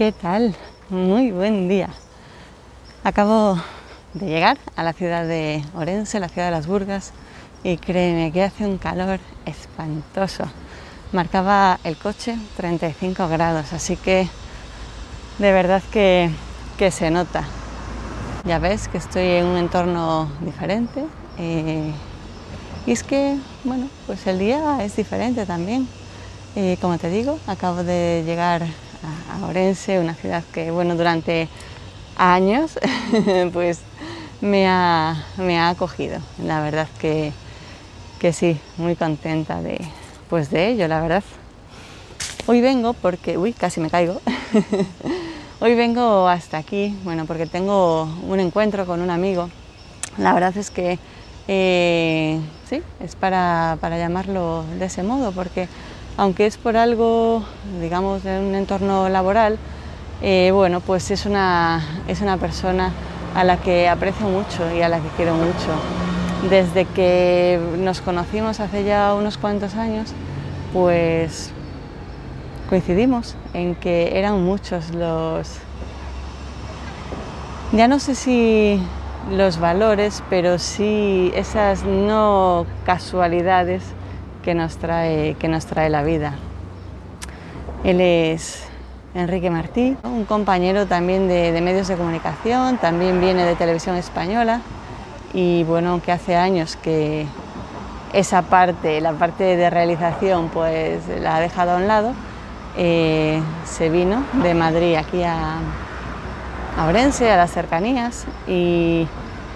¿Qué tal? Muy buen día. Acabo de llegar a la ciudad de Orense, la ciudad de las Burgas, y créeme que hace un calor espantoso. Marcaba el coche 35 grados, así que de verdad que, que se nota. Ya ves que estoy en un entorno diferente. eh, y es que, bueno, pues el día es diferente también. Eh, como te digo, acabo de llegar a, Orense, una ciudad que, bueno, durante años, pues me ha, me ha acogido. La verdad que, que sí, muy contenta de, pues de ello, la verdad. Hoy vengo porque, uy, casi me caigo. Hoy vengo hasta aquí, bueno, porque tengo un encuentro con un amigo. La verdad es que eh, sí, es para, para llamarlo de ese modo, porque aunque es por algo, digamos, de un entorno laboral, eh, bueno, pues es una, es una persona a la que aprecio mucho y a la que quiero mucho. Desde que nos conocimos hace ya unos cuantos años, pues coincidimos en que eran muchos los, ya no sé si los valores, pero sí esas no casualidades que nos trae, que nos trae la vida. Él es Enrique Martí, un compañero también de, de, medios de comunicación, también viene de televisión española y bueno, aunque hace años que esa parte, la parte de realización, pues la ha dejado a un lado, eh, se vino de Madrid aquí a, a Orense, a las cercanías y,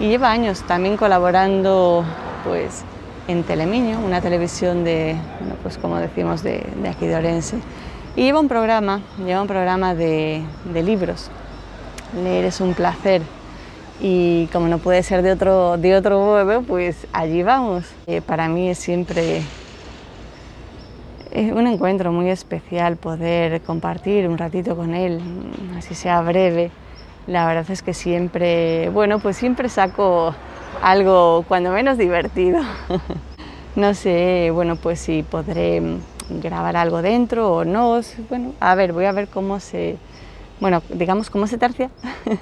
y lleva años también colaborando pues en Telemiño, una televisión de, bueno, pues como decimos, de, de, aquí de Orense. Y lleva un programa, lleva un programa de, de, libros. Leer es un placer y como no puede ser de otro, de otro modo, pues allí vamos. Eh, para mí es siempre es un encuentro muy especial poder compartir un ratito con él, así sea breve. La verdad es que siempre, bueno, pues siempre saco algo cuando menos divertido. no sé, bueno, pues si podré grabar algo dentro o no. Bueno, a ver, voy a ver cómo se, bueno, digamos cómo se tercia.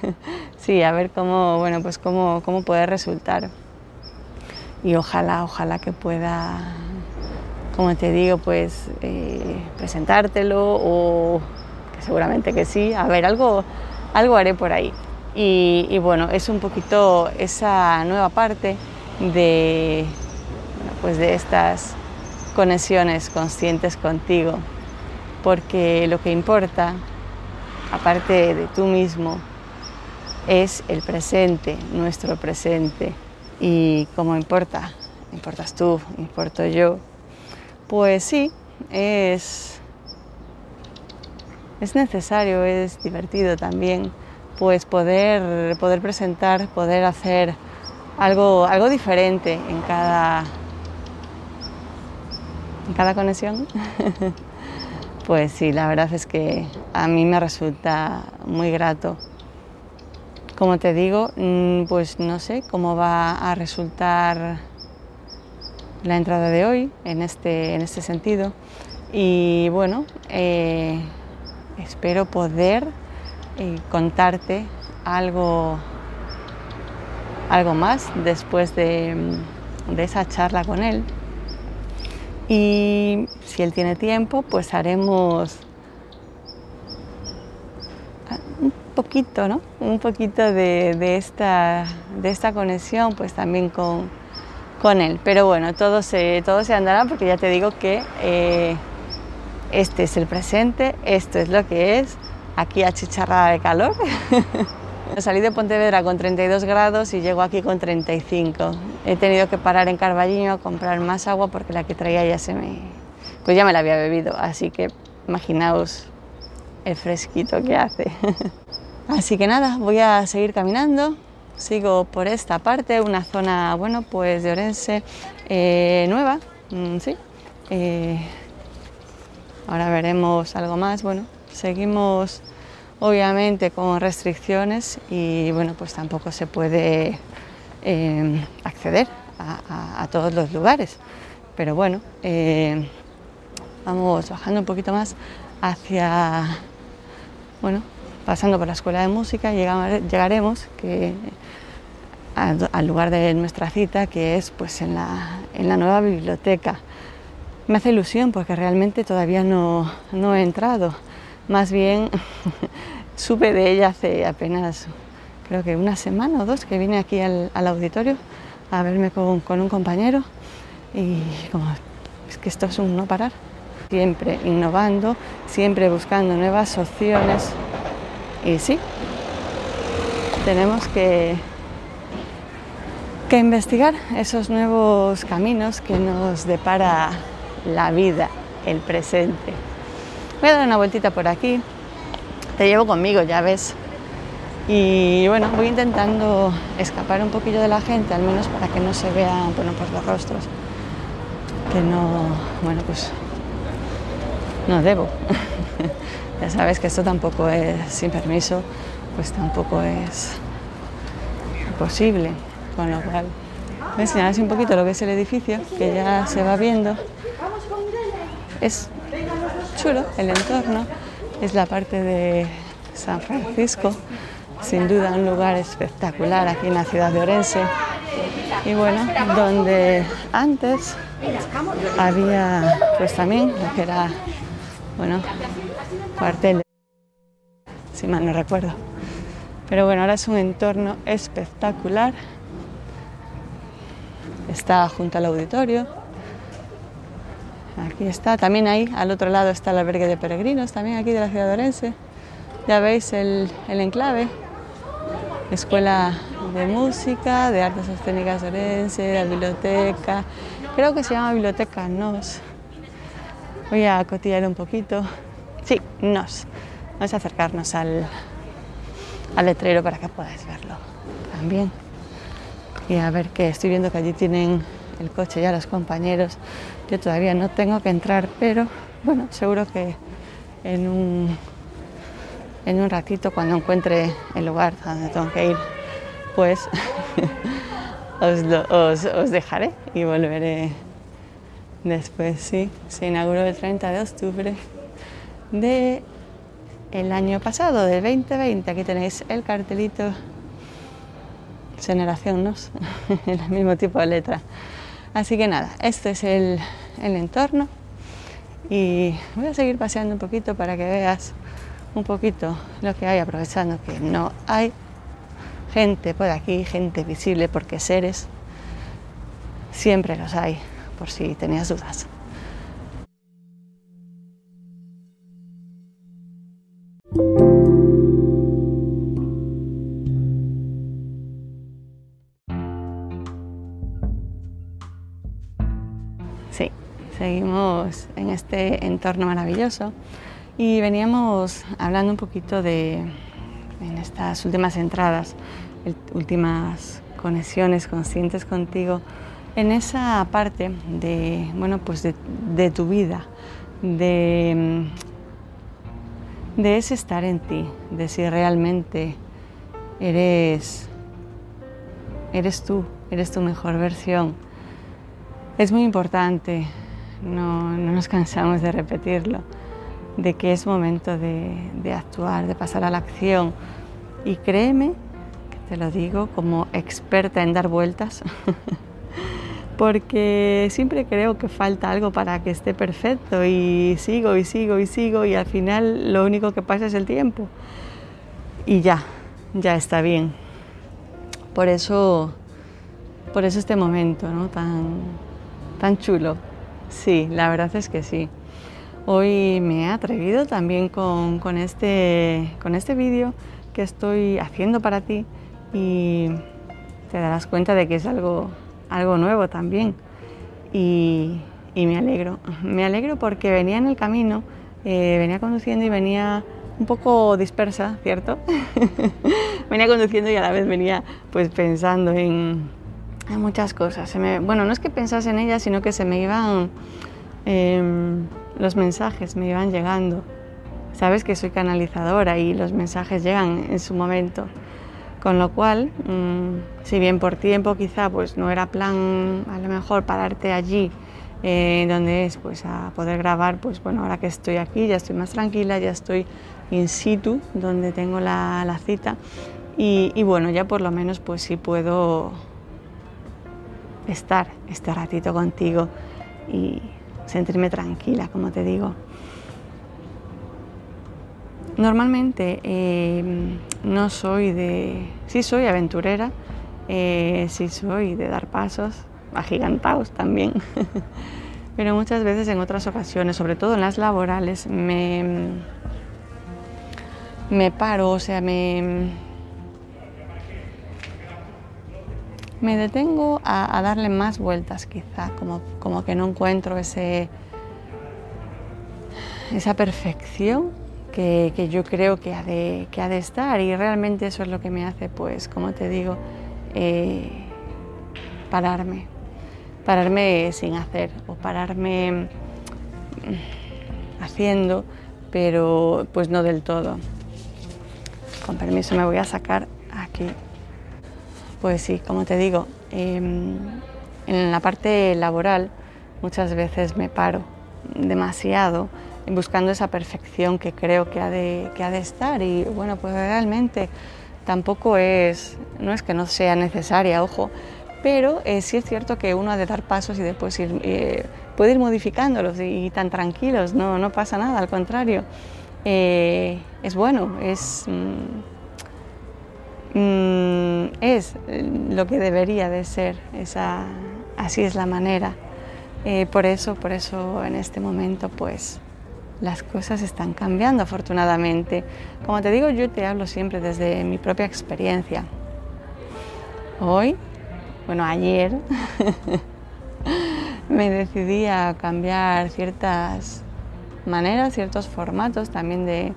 sí, a ver cómo, bueno, pues cómo, cómo puede resultar. Y ojalá, ojalá que pueda, como te digo, pues eh, presentártelo o seguramente que sí. A ver, algo, algo haré por ahí. Y, bueno, es un poquito esa nueva parte de, pues de estas conexiones conscientes contigo, porque lo que importa, aparte de tú mismo, es el presente, nuestro presente. Y como importa, importas tú, importo yo, pues sí, es, es necesario, es divertido también pues poder, poder presentar, poder hacer algo, algo diferente en cada, en cada conexión. pues sí, la verdad es que a mí me resulta muy grato. Como te digo, pues no sé cómo va a resultar la entrada de hoy en este, en este sentido. Y bueno, eh, espero poder contarte algo, algo más después de, de, esa charla con él. Y si él tiene tiempo, pues haremos un poquito, ¿no? Un poquito de, de esta, de esta conexión, pues también con, con él. Pero bueno, todo se, todo se andará porque ya te digo que eh, este es el presente, esto es lo que es aquí achicharrada de calor. Salí de Pontevedra con 32 grados y llego aquí con 35. He tenido que parar en Carballiño a comprar más agua porque la que traía ya se me... pues ya me la había bebido, así que imaginaos el fresquito que hace. así que nada, voy a seguir caminando. Sigo por esta parte, una zona, bueno, pues de Orense eh, nueva, mm, sí. Eh, ahora veremos algo más, bueno, seguimos obviamente con restricciones y bueno, pues tampoco se puede eh, acceder a, todos los lugares. Pero bueno, eh, vamos bajando un poquito más hacia bueno, pasando por la escuela de música, llegaremos que, al, lugar de nuestra cita, que es pues en la, en la nueva biblioteca. Me hace ilusión porque realmente todavía no, no he entrado. Más bien supe de ella hace apenas, creo que una semana o dos, que vine aquí al, auditorio a verme con, con, un compañero y como es que esto es un no parar. Siempre innovando, siempre buscando nuevas opciones y sí, tenemos que, que investigar esos nuevos caminos que nos depara la vida, el presente. Voy a dar una vueltita por aquí, te llevo conmigo, ya ves. Y bueno, voy intentando escapar un poquillo de la gente, al menos para que no se vean bueno, pues los rostros. Que no, bueno, pues no debo. Ya sabes que esto tampoco es sin permiso, pues tampoco es posible. Con lo cual, voy a enseñaros un poquito lo que es el edificio, que ya se va viendo. Es chulo el entorno, es la parte de San Francisco, sin duda un lugar espectacular aquí en la ciudad de Orense. Y bueno, donde antes había pues también lo que era bueno, cuartel, si mal no recuerdo. Pero bueno, ahora es un entorno espectacular. Está junto al auditorio. Aquí está, también ahí, al otro lado está el albergue de peregrinos, también aquí de la ciudad de Orense. Ya veis el, el enclave, Escuela de Música, de Artes Escénicas de Orense, la biblioteca, creo que se llama Biblioteca NOS. Voy a cotillar un poquito. Sí, nos. Vamos a acercarnos al, al letrero para que podáis verlo también. Y a ver qué, estoy viendo que allí tienen el coche ya los compañeros. Yo todavía no tengo que entrar, pero bueno, seguro que en un, en un ratito, cuando encuentre el lugar donde tengo que ir, pues os, os, os dejaré y volveré después. Sí, se inauguró el 30 de octubre de el año pasado, del 2020. Aquí tenéis el cartelito Generación ¿no? el mismo tipo de letra. Así que nada, este es el, el entorno y voy a seguir paseando un poquito para que veas un poquito lo que hay, aprovechando que no hay gente por aquí, gente visible, porque seres siempre los hay, por si tenías dudas. Seguimos en este entorno maravilloso y veníamos hablando un poquito de, en estas últimas entradas, últimas conexiones conscientes contigo, en esa parte de, bueno, pues de, de tu vida, de de ese estar en ti, de si realmente eres, eres tú, eres tu mejor versión. Es muy importante, no, nos cansamos de repetirlo, de que es momento de, actuar, de pasar a la acción. Y créeme, que te lo digo como experta en dar vueltas, porque siempre creo que falta algo para que esté perfecto y sigo y sigo y sigo y al final lo único que pasa es el tiempo y ya, ya está bien. Por eso, por eso este momento, ¿no? Tan chulo. Sí, la verdad es que sí. Hoy me he atrevido también con, con este, con este vídeo que estoy haciendo para ti y te darás cuenta de que es algo algo nuevo también. Y, me alegro, me alegro porque venía en el camino, eh, venía conduciendo y venía un poco dispersa, ¿cierto? venía conduciendo y a la vez venía pues pensando en, muchas cosas. bueno, no es que pensase en ellas, sino que se me iban em, los mensajes, me iban llegando. Sabes que soy canalizadora y los mensajes llegan en su momento. Con lo cual, mm, si bien por tiempo quizá pues no era plan a lo mejor pararte allí eh, donde es pues a poder grabar, pues bueno, ahora que estoy aquí ya estoy más tranquila, ya estoy in situ, donde tengo la, cita. Y, bueno, ya por lo menos pues sí puedo estar este ratito contigo y sentirme tranquila, como te digo. Normalmente em, no soy de... Sí soy aventurera, eh, sí soy de dar pasos, agigantados también, pero muchas veces en otras ocasiones, sobre todo en las laborales, me, me paro, o sea, me, me detengo a, darle más vueltas quizá, como, como que no encuentro ese, esa perfección que, yo creo que ha, de, que ha de estar y realmente eso es lo que me hace, pues, como te digo, eh, pararme, pararme sin hacer o pararme mm, haciendo, pero pues no del todo. Con permiso me voy a sacar aquí. Pues sí, como te digo, em, en la parte laboral muchas veces me paro demasiado buscando esa perfección que creo que ha de, que ha de estar y bueno, pues realmente tampoco es, no es que no sea necesaria, ojo, pero eh, sí es cierto que uno ha de dar pasos y después ir, eh, puede ir modificándolos y, tan tranquilos, no, no pasa nada, al contrario, eh, es bueno, es, mm, es lo que debería de ser, esa, así es la manera. por eso, por eso en este momento pues las cosas están cambiando afortunadamente. Como te digo, yo te hablo siempre desde mi propia experiencia. Hoy, bueno, ayer, me decidí a cambiar ciertas maneras, ciertos formatos también de,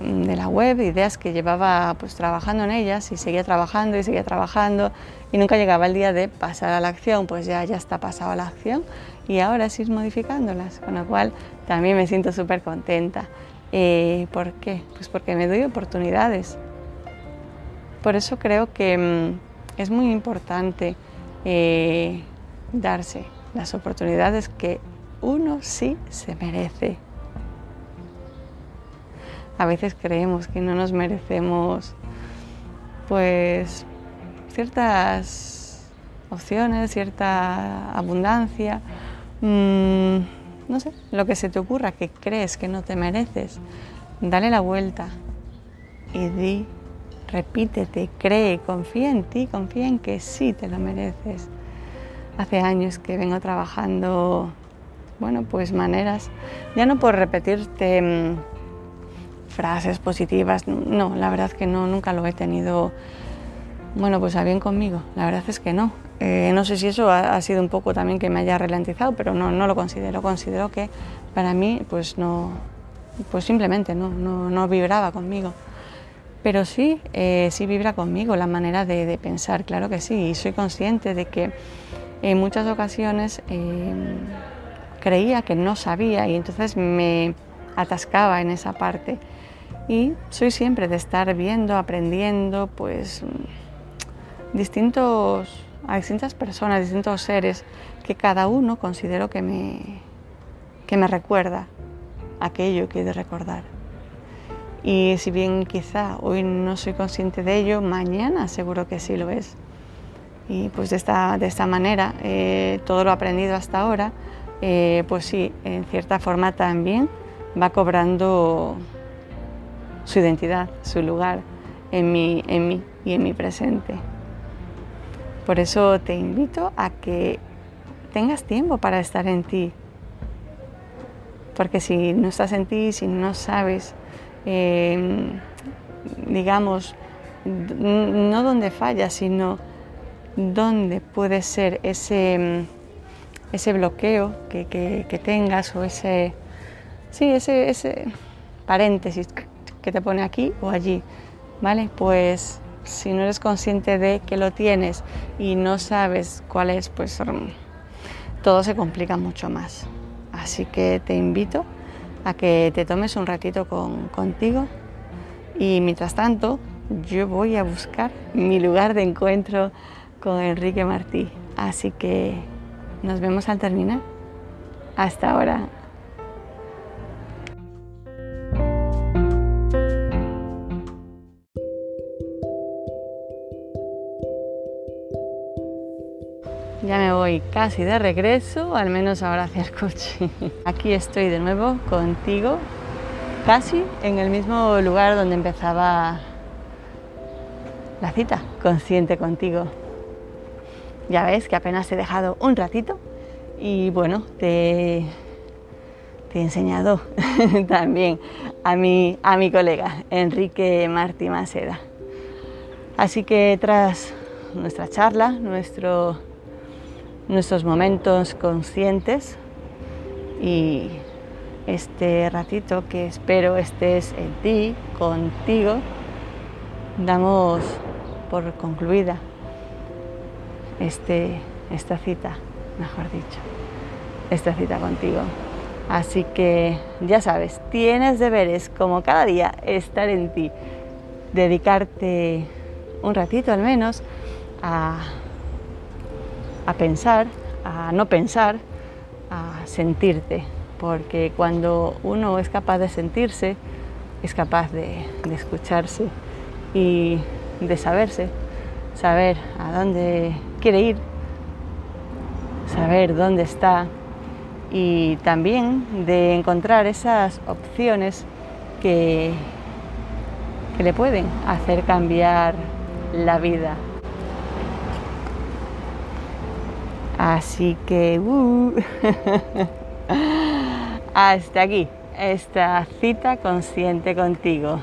de la web, ideas que llevaba pues trabajando en ellas y seguía trabajando y seguía trabajando y nunca llegaba el día de pasar a la acción, pues ya, ya está pasado a la acción y ahora es modificándolas, con lo cual también me siento súper contenta. Eh, ¿Por qué? Pues porque me doy oportunidades. Por eso creo que mm, es muy importante eh, darse las oportunidades que uno sí se merece. A veces creemos que no nos merecemos pues ciertas opciones, cierta abundancia, mm, no sé, lo que se te ocurra que crees que no te mereces, dale la vuelta y di, repítete, cree, confía en ti, confía en que sí te lo mereces. Hace años que vengo trabajando, bueno, pues maneras, ya no por repetirte mm, frases positivas, no, la verdad que no, nunca lo he tenido bueno, pues a bien conmigo, la verdad es que no. Eh, no sé si eso ha, sido un poco también que me haya ralentizado, pero no, no lo considero. Considero que para mí, pues no, pues simplemente no, no, vibraba conmigo. Pero sí, eh, sí vibra conmigo la manera de, pensar, claro que sí. Y soy consciente de que en muchas ocasiones eh, creía que no sabía y entonces me atascaba en esa parte. Y soy siempre de estar viendo, aprendiendo, pues distintos, a distintas personas, distintos seres, que cada uno considero que me, que me recuerda aquello que he de recordar. Y si bien quizá hoy no soy consciente de ello, mañana seguro que sí lo es. Y pues de esta, de esta manera, eh, todo lo aprendido hasta ahora, eh, pues sí, en cierta forma también va cobrando su identidad, su lugar en mí, en mí y en mi presente. Por eso te invito a que tengas tiempo para estar en ti. Porque si no estás en ti, si no sabes, em, digamos, no dónde fallas, sino dónde puede ser ese, ese bloqueo que, tengas o ese, sí, ese, ese paréntesis que te pone aquí o allí, ¿vale? Pues si no eres consciente de que lo tienes y no sabes cuál es, pues mm, todo se complica mucho más. Así que te invito a que te tomes un ratito contigo y mientras tanto yo voy a buscar mi lugar de encuentro con Enrique Martí. Así que nos vemos al terminar. Hasta ahora. Casi de regreso, al menos ahora hacia el coche. Aquí estoy de nuevo contigo, casi en el mismo lugar donde empezaba la cita, consciente contigo. Ya ves que apenas he dejado un ratito y bueno, te, he enseñado también a mi, a mi colega Enrique Martí Maseda. Así que tras nuestra charla, nuestro, nuestros momentos conscientes y este ratito que espero estés en ti, contigo, damos por concluida este, esta cita, mejor dicho, esta cita contigo. Así que ya sabes, tienes deberes como cada día estar en ti, dedicarte un ratito al menos a, a pensar, a no pensar, a sentirte, porque cuando uno es capaz de sentirse, es capaz de, escucharse y de saberse, saber a dónde quiere ir, saber dónde está. Y también de encontrar esas opciones que, que le pueden hacer cambiar la vida. Así que uh, hasta aquí esta cita consciente contigo.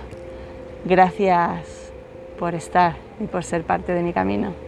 Gracias por estar y por ser parte de mi camino.